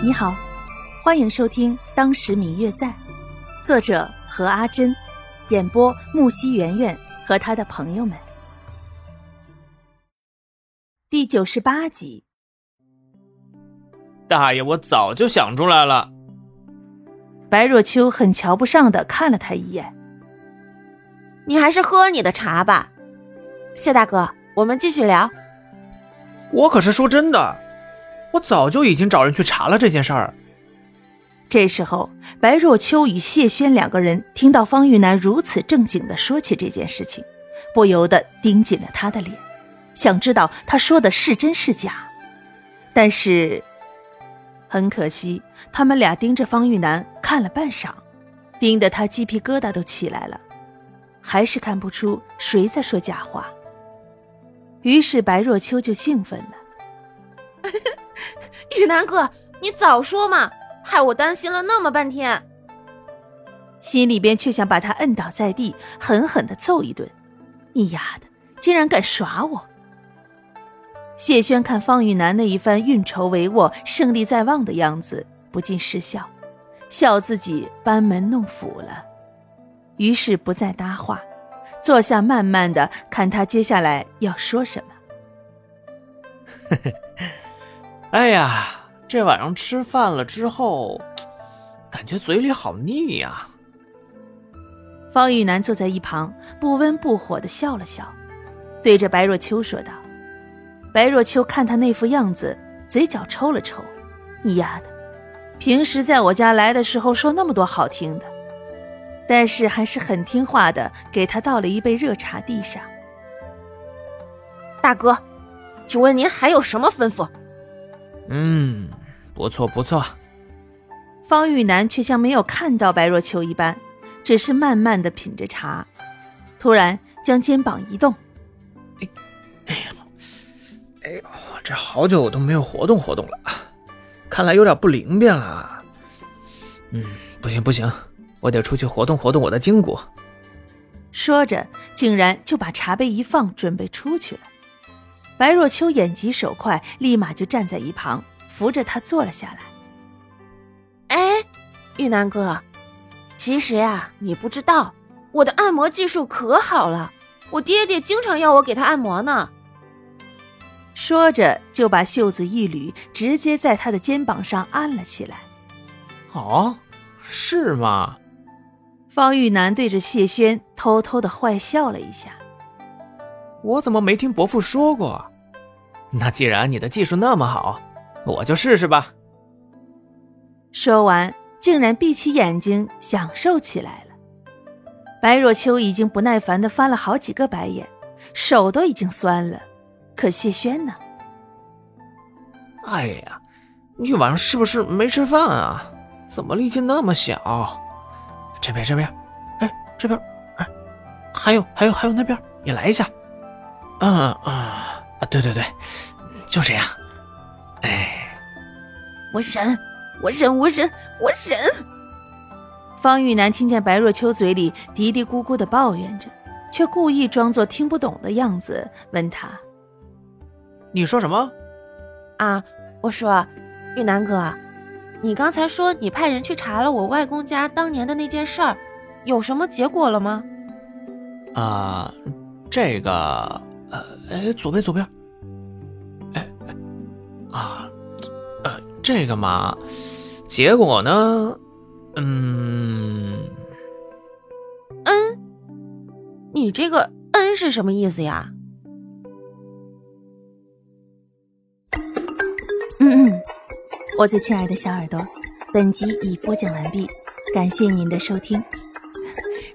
你好，欢迎收听《当时明月在》，作者何阿珍，演播木西圆圆和他的朋友们。第九十八集。大爷，我早就想出来了。白若秋很瞧不上的看了他一眼。你还是喝你的茶吧，谢大哥，我们继续聊。我可是说真的。我早就已经找人去查了这件事儿。这时候，白若秋与谢轩两个人听到方玉楠如此正经的说起这件事情，不由得盯紧了他的脸，想知道他说的是真是假。但是，很可惜，他们俩盯着方玉楠看了半晌，盯得他鸡皮疙瘩都起来了，还是看不出谁在说假话。于是，白若秋就兴奋了。雨南哥，你早说嘛，害我担心了那么半天。心里边却想把他摁倒在地，狠狠的揍一顿。你丫的，竟然敢耍我！谢轩看方雨楠那一番运筹帷幄、胜利在望的样子，不禁失笑，笑自己班门弄斧了。于是不再搭话，坐下慢慢的看他接下来要说什么。哎呀，这晚上吃饭了之后，感觉嘴里好腻呀。方玉楠坐在一旁，不温不火的笑了笑，对着白若秋说道：“白若秋看他那副样子，嘴角抽了抽。你丫的，平时在我家来的时候说那么多好听的，但是还是很听话的，给他倒了一杯热茶递上。大哥，请问您还有什么吩咐？”嗯，不错不错。方玉楠却像没有看到白若秋一般，只是慢慢的品着茶，突然将肩膀一动，哎，哎呀，哎呦，这好久都没有活动活动了，看来有点不灵便了。嗯，不行不行，我得出去活动活动我的筋骨。说着，竟然就把茶杯一放，准备出去了。白若秋眼疾手快，立马就站在一旁扶着他坐了下来。哎，玉南哥，其实呀，你不知道，我的按摩技术可好了，我爹爹经常要我给他按摩呢。说着就把袖子一捋，直接在他的肩膀上按了起来。哦，是吗？方玉楠对着谢轩偷偷的坏笑了一下。我怎么没听伯父说过？那既然你的技术那么好，我就试试吧。说完，竟然闭起眼睛享受起来了。白若秋已经不耐烦的翻了好几个白眼，手都已经酸了。可谢轩呢？哎呀，你晚上是不是没吃饭啊？怎么力气那么小？这边这边，哎，这边，哎，还有还有还有那边，也来一下。嗯啊啊！对对对，就这样。哎，我忍，我忍，我忍，我忍。方玉楠听见白若秋嘴里嘀嘀咕咕的抱怨着，却故意装作听不懂的样子，问他：“你说什么？”啊，我说，玉楠哥，你刚才说你派人去查了我外公家当年的那件事儿，有什么结果了吗？啊，这个。呃，哎，左边，左边，哎，啊，呃，这个嘛，结果呢，嗯，嗯，你这个“嗯”是什么意思呀？嗯嗯，我最亲爱的小耳朵，本集已播讲完毕，感谢您的收听。